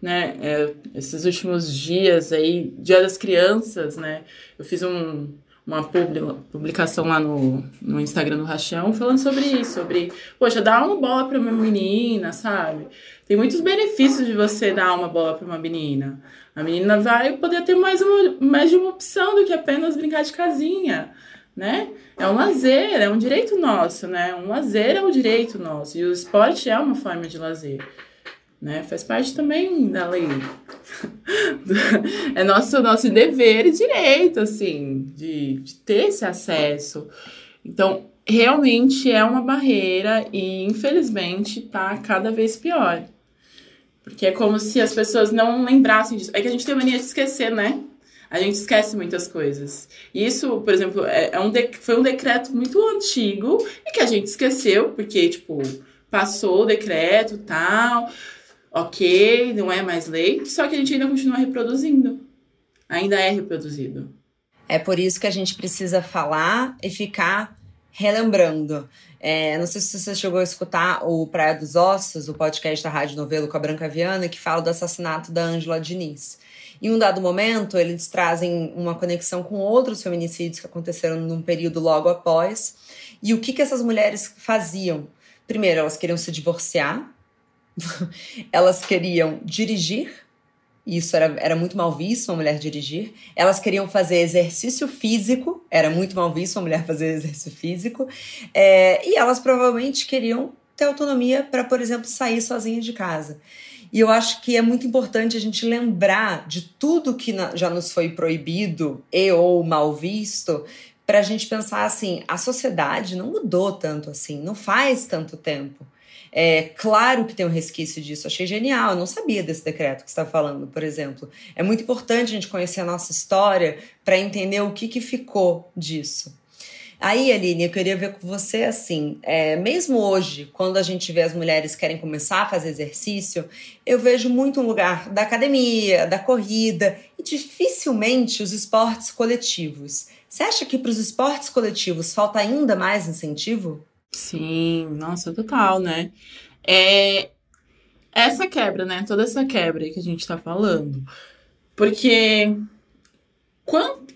Né? É, esses últimos dias aí, Dia das Crianças, né? Eu fiz um, uma publicação lá no, no Instagram do Rachão falando sobre isso, sobre, poxa, dar uma bola para uma menina, sabe? Tem muitos benefícios de você dar uma bola para uma menina. A menina vai poder ter mais, uma, mais de uma opção do que apenas brincar de casinha, né? É um lazer, é um direito nosso, né? Um lazer é um direito nosso. E o esporte é uma forma de lazer. Né? Faz parte também da lei. <laughs> é nosso, nosso dever e direito, assim, de, de ter esse acesso. Então, realmente é uma barreira e infelizmente tá cada vez pior. Porque é como se as pessoas não lembrassem disso. É que a gente tem mania de esquecer, né? A gente esquece muitas coisas. Isso, por exemplo, é, é um foi um decreto muito antigo e que a gente esqueceu, porque, tipo, passou o decreto tal, ok, não é mais lei, só que a gente ainda continua reproduzindo. Ainda é reproduzido. É por isso que a gente precisa falar e ficar relembrando. É, não sei se você chegou a escutar o Praia dos Ossos, o podcast da Rádio Novelo com a Branca Viana, que fala do assassinato da Ângela Diniz. Em um dado momento, eles trazem uma conexão com outros feminicídios que aconteceram num período logo após. E o que, que essas mulheres faziam? Primeiro, elas queriam se divorciar, <laughs> elas queriam dirigir, isso era, era muito mal visto uma mulher dirigir. Elas queriam fazer exercício físico, era muito mal visto uma mulher <laughs> fazer exercício físico. É, e elas provavelmente queriam ter autonomia para, por exemplo, sair sozinha de casa. E eu acho que é muito importante a gente lembrar de tudo que já nos foi proibido e ou mal visto, para a gente pensar assim: a sociedade não mudou tanto assim, não faz tanto tempo. É claro que tem um resquício disso. Achei genial. Eu não sabia desse decreto que está falando, por exemplo. É muito importante a gente conhecer a nossa história para entender o que, que ficou disso. Aí, Aline, eu queria ver com você assim, é, mesmo hoje, quando a gente vê as mulheres querem começar a fazer exercício, eu vejo muito um lugar da academia, da corrida e dificilmente os esportes coletivos. Você acha que para os esportes coletivos falta ainda mais incentivo? Sim, nossa, total, né? É essa quebra, né? Toda essa quebra que a gente tá falando. Porque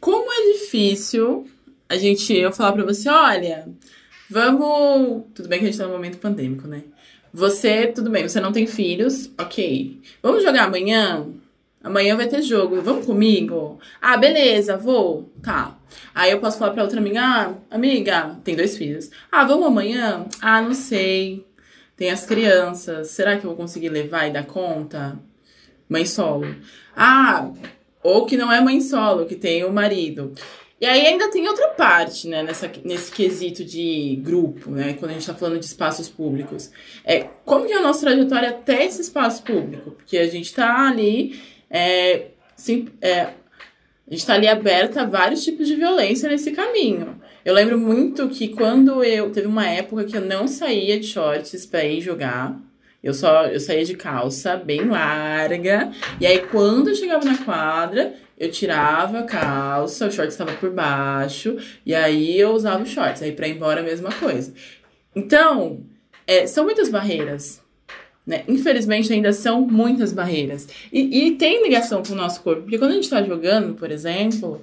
como é difícil a gente eu falar para você, olha, vamos, tudo bem que a gente tá no momento pandêmico, né? Você, tudo bem, você não tem filhos, OK. Vamos jogar amanhã? Amanhã vai ter jogo. Vamos comigo? Ah, beleza, vou. Tá. Aí eu posso falar pra outra amiga, ah, amiga, tem dois filhos. Ah, vamos amanhã? Ah, não sei. Tem as crianças. Será que eu vou conseguir levar e dar conta? Mãe solo. Ah, ou que não é mãe solo, que tem o marido. E aí ainda tem outra parte, né, nessa, nesse quesito de grupo, né, quando a gente tá falando de espaços públicos. É, como que é a nossa trajetória até esse espaço público? Porque a gente tá ali, é, sim, é, a gente está ali aberta a vários tipos de violência nesse caminho. Eu lembro muito que quando eu. Teve uma época que eu não saía de shorts para ir jogar. Eu só eu saía de calça bem larga. E aí, quando eu chegava na quadra, eu tirava a calça, o short estava por baixo. E aí eu usava os shorts. Aí, para ir embora, a mesma coisa. Então, é, são muitas barreiras né? Infelizmente, ainda são muitas barreiras. E, e tem ligação com o nosso corpo, porque quando a gente está jogando, por exemplo,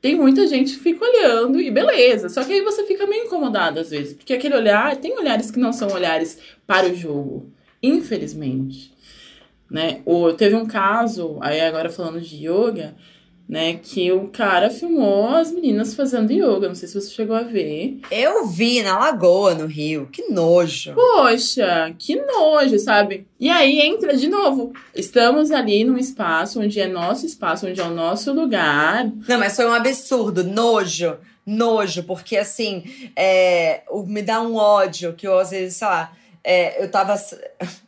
tem muita gente que fica olhando e beleza. Só que aí você fica meio incomodado às vezes, porque aquele olhar, tem olhares que não são olhares para o jogo, infelizmente. Né? Ou teve um caso, aí agora falando de yoga, né? Que o cara filmou as meninas fazendo yoga. Não sei se você chegou a ver. Eu vi na lagoa, no Rio. Que nojo. Poxa, que nojo, sabe? E aí entra de novo. Estamos ali num espaço onde é nosso espaço, onde é o nosso lugar. Não, mas foi um absurdo. Nojo. Nojo, porque assim, é, me dá um ódio que eu às vezes, sei lá, é, eu tava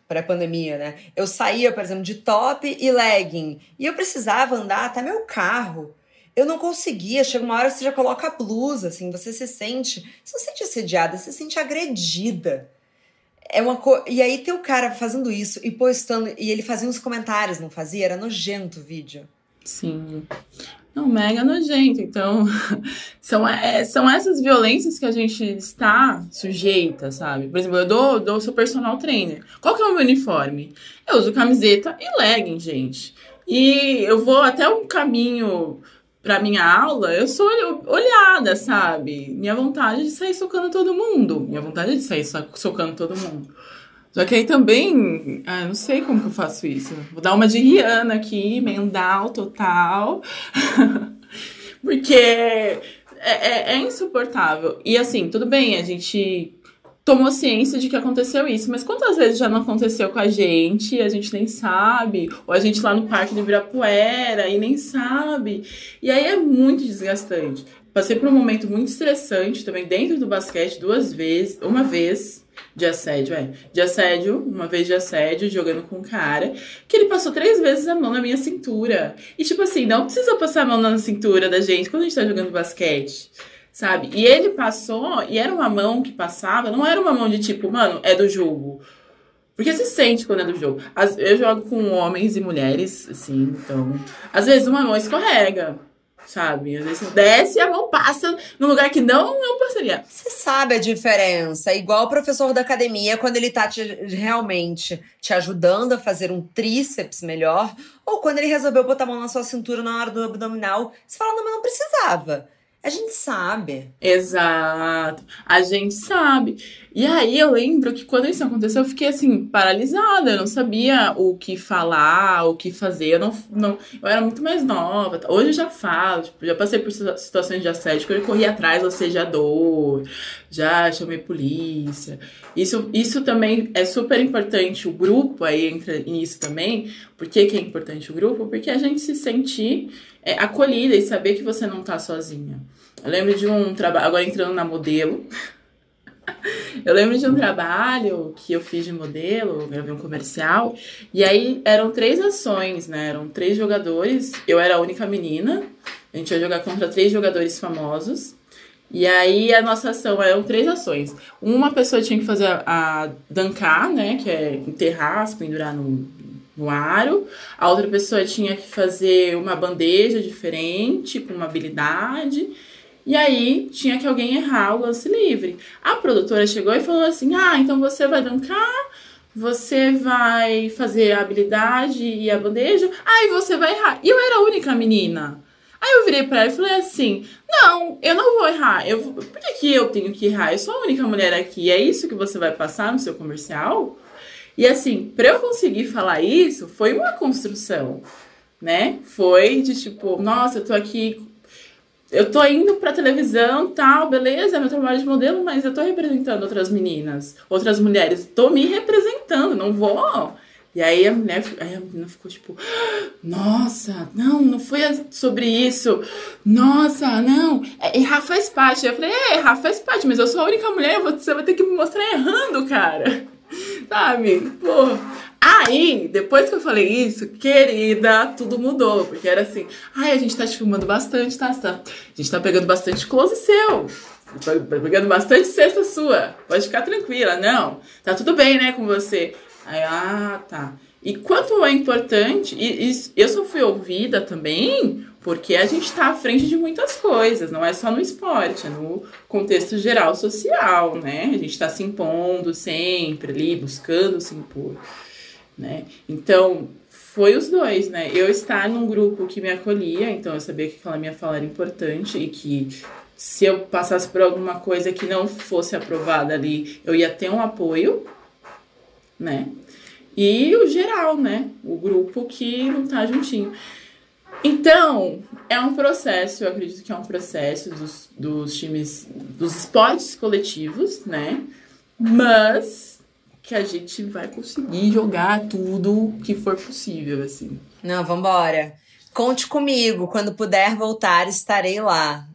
pré-pandemia, né? Eu saía, por exemplo, de top e legging. E eu precisava andar até meu carro. Eu não conseguia. Chega uma hora que você já coloca a blusa, assim, você se sente. Você se sente assediada, você se sente agredida. É uma co... E aí tem o cara fazendo isso e postando. E ele fazia uns comentários, não fazia? Era nojento o vídeo. Sim. Não, mega nojento. Então, <laughs> são, é, são essas violências que a gente está sujeita, sabe? Por exemplo, eu dou, dou seu personal trainer. Qual que é o meu uniforme? Eu uso camiseta e legging, gente. E eu vou até um caminho pra minha aula, eu sou olhada, sabe? Minha vontade é de sair socando todo mundo. Minha vontade é de sair socando todo mundo. Só que aí também, ah, não sei como que eu faço isso. Vou dar uma de Rihanna aqui, mendal total. <laughs> Porque é, é, é, insuportável. E assim, tudo bem, a gente tomou ciência de que aconteceu isso. Mas quantas vezes já não aconteceu com a gente e a gente nem sabe? Ou a gente lá no parque de Ibirapuera e nem sabe. E aí é muito desgastante. Passei por um momento muito estressante também dentro do basquete duas vezes, uma vez de assédio, é, de assédio, uma vez de assédio, jogando com um cara, que ele passou três vezes a mão na minha cintura. E tipo assim, não precisa passar a mão na cintura da gente quando a gente tá jogando basquete sabe? E ele passou, e era uma mão que passava, não era uma mão de tipo, mano, é do jogo. Porque se sente quando é do jogo. Eu jogo com homens e mulheres, assim, então. Às vezes uma mão escorrega, sabe? Às vezes desce e a mão passa num lugar que não é passaria. Você sabe a diferença. Igual o professor da academia, quando ele tá te, realmente te ajudando a fazer um tríceps melhor, ou quando ele resolveu botar a mão na sua cintura na hora do abdominal, você fala, não, mas não precisava. A gente sabe. Exato. A gente sabe. E aí eu lembro que quando isso aconteceu, eu fiquei assim, paralisada. Eu não sabia o que falar, o que fazer. Eu não, não eu era muito mais nova. Hoje eu já falo, tipo, já passei por situações de assédio que eu corri atrás do assediador, já chamei polícia. Isso, isso também é super importante. O grupo aí entra nisso também. Por que, que é importante o grupo? Porque a gente se sentir é, acolhida e saber que você não tá sozinha. Eu lembro de um trabalho, agora entrando na modelo. <laughs> Eu lembro de um trabalho que eu fiz de modelo, gravei um comercial, e aí eram três ações, né? Eram três jogadores, eu era a única menina, a gente ia jogar contra três jogadores famosos, e aí a nossa ação eram três ações. Uma pessoa tinha que fazer a, a dancar, né? Que é enterrar, se pendurar no, no aro. A outra pessoa tinha que fazer uma bandeja diferente, com uma habilidade. E aí tinha que alguém errar o lance livre. A produtora chegou e falou assim: Ah, então você vai dancar, você vai fazer a habilidade e a bandeja, aí você vai errar. E eu era a única menina. Aí eu virei pra ela e falei assim: Não, eu não vou errar. Eu, por que, que eu tenho que errar? Eu sou a única mulher aqui. É isso que você vai passar no seu comercial? E assim, para eu conseguir falar isso, foi uma construção, né? Foi de tipo, nossa, eu tô aqui eu tô indo pra televisão, tal, beleza, meu trabalho de modelo, mas eu tô representando outras meninas, outras mulheres, tô me representando, não vou. E aí a mulher, aí a menina ficou tipo, nossa, não, não foi sobre isso. Nossa, não, é, errar faz parte. Eu falei, é, errar faz parte, mas eu sou a única mulher, você vai ter que me mostrar errando, cara. <laughs> Sabe? Pô. Aí, depois que eu falei isso, querida, tudo mudou. Porque era assim, ai, a gente tá te filmando bastante, tá? a gente tá pegando bastante close seu. Tá pegando bastante cesta sua. Pode ficar tranquila, não. Tá tudo bem, né, com você. Aí, ah, tá. E quanto é importante, e, e eu só fui ouvida também porque a gente está à frente de muitas coisas, não é só no esporte, é no contexto geral social, né? A gente está se impondo sempre ali, buscando se impor, né? Então, foi os dois, né? Eu estar num grupo que me acolhia, então eu sabia que aquela minha fala era importante e que se eu passasse por alguma coisa que não fosse aprovada ali, eu ia ter um apoio, né? E o geral, né? O grupo que não tá juntinho. Então, é um processo, eu acredito que é um processo dos, dos times, dos esportes coletivos, né? Mas que a gente vai conseguir jogar tudo que for possível, assim. Não, vambora. Conte comigo, quando puder voltar, estarei lá.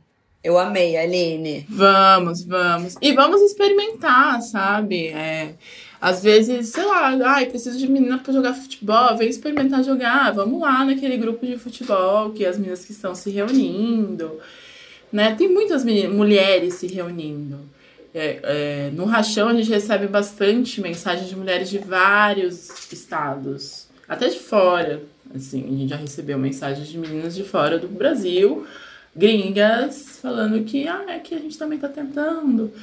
Eu amei, Aline. Vamos, vamos. E vamos experimentar, sabe? É, às vezes, sei lá, ai, preciso de menina para jogar futebol, vem experimentar jogar, vamos lá naquele grupo de futebol que as meninas que estão se reunindo, né? Tem muitas meninas, mulheres se reunindo. É, é, no Rachão a gente recebe bastante mensagem de mulheres de vários estados, até de fora. Assim, a gente já recebeu mensagens de meninas de fora do Brasil, gringas, falando que ah, é que a gente também está tentando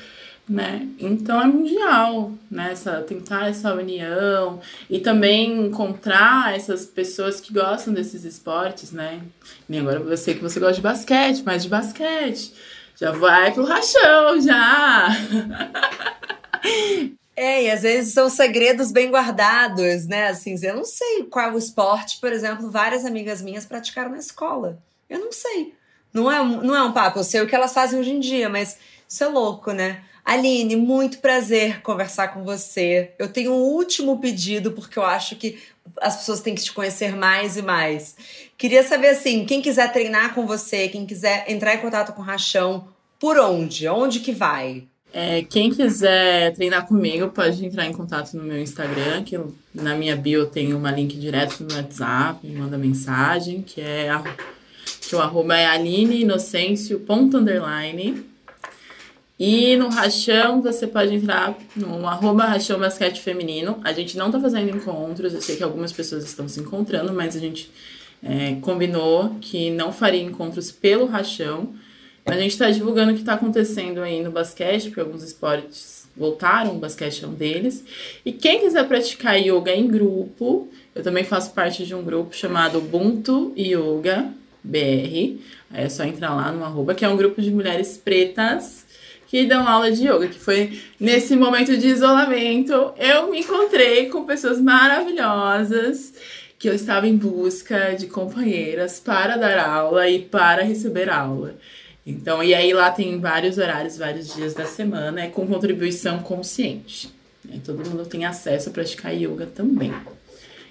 né? Então é mundial, né? Essa, tentar essa união e também encontrar essas pessoas que gostam desses esportes, né? E agora você que você gosta de basquete, mas de basquete. Já vai pro rachão, já! <laughs> É, e às vezes são segredos bem guardados, né? Assim, eu não sei qual o esporte, por exemplo, várias amigas minhas praticaram na escola. Eu não sei. Não é, não é um papo, eu sei o que elas fazem hoje em dia, mas isso é louco, né? Aline, muito prazer conversar com você. Eu tenho um último pedido, porque eu acho que as pessoas têm que te conhecer mais e mais. Queria saber assim, quem quiser treinar com você, quem quiser entrar em contato com o Rachão, por onde? Onde que vai? É, quem quiser treinar comigo pode entrar em contato no meu Instagram, que na minha bio tem uma link direto no WhatsApp, me manda mensagem, que é que o arroba é. E no Rachão você pode entrar no arroba Rachão Basquete Feminino. A gente não tá fazendo encontros, eu sei que algumas pessoas estão se encontrando, mas a gente é, combinou que não faria encontros pelo Rachão. A gente está divulgando o que está acontecendo aí no basquete, porque alguns esportes voltaram, o basquete é um deles. E quem quiser praticar yoga em grupo, eu também faço parte de um grupo chamado Ubuntu Yoga BR. É só entrar lá no arroba, que é um grupo de mulheres pretas que dão aula de yoga, que foi nesse momento de isolamento, eu me encontrei com pessoas maravilhosas que eu estava em busca de companheiras para dar aula e para receber aula. Então, e aí lá tem vários horários, vários dias da semana, é com contribuição consciente. Né? Todo mundo tem acesso a praticar yoga também.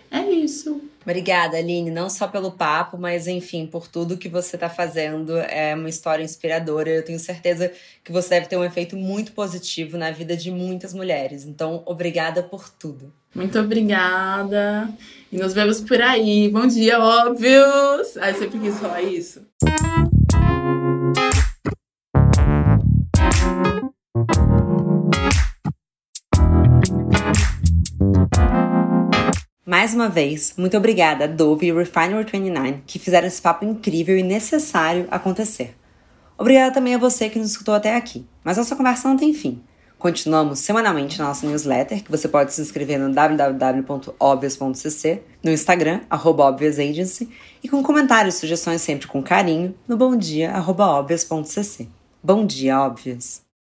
É isso. Obrigada, Aline, não só pelo papo, mas enfim, por tudo que você está fazendo. É uma história inspiradora. Eu tenho certeza que você deve ter um efeito muito positivo na vida de muitas mulheres. Então, obrigada por tudo. Muito obrigada. E nos vemos por aí. Bom dia, óbvios! Ah, eu sempre quis falar isso. Mais uma vez, muito obrigada a Dove e Refinery 29 que fizeram esse papo incrível e necessário acontecer. Obrigada também a você que nos escutou até aqui. Mas nossa conversa não tem fim. Continuamos semanalmente na nossa newsletter, que você pode se inscrever no www.obvious.cc, no Instagram, obviousagency, e com comentários e sugestões sempre com carinho no bomdia.obvious.cc. Bom dia, óbvios!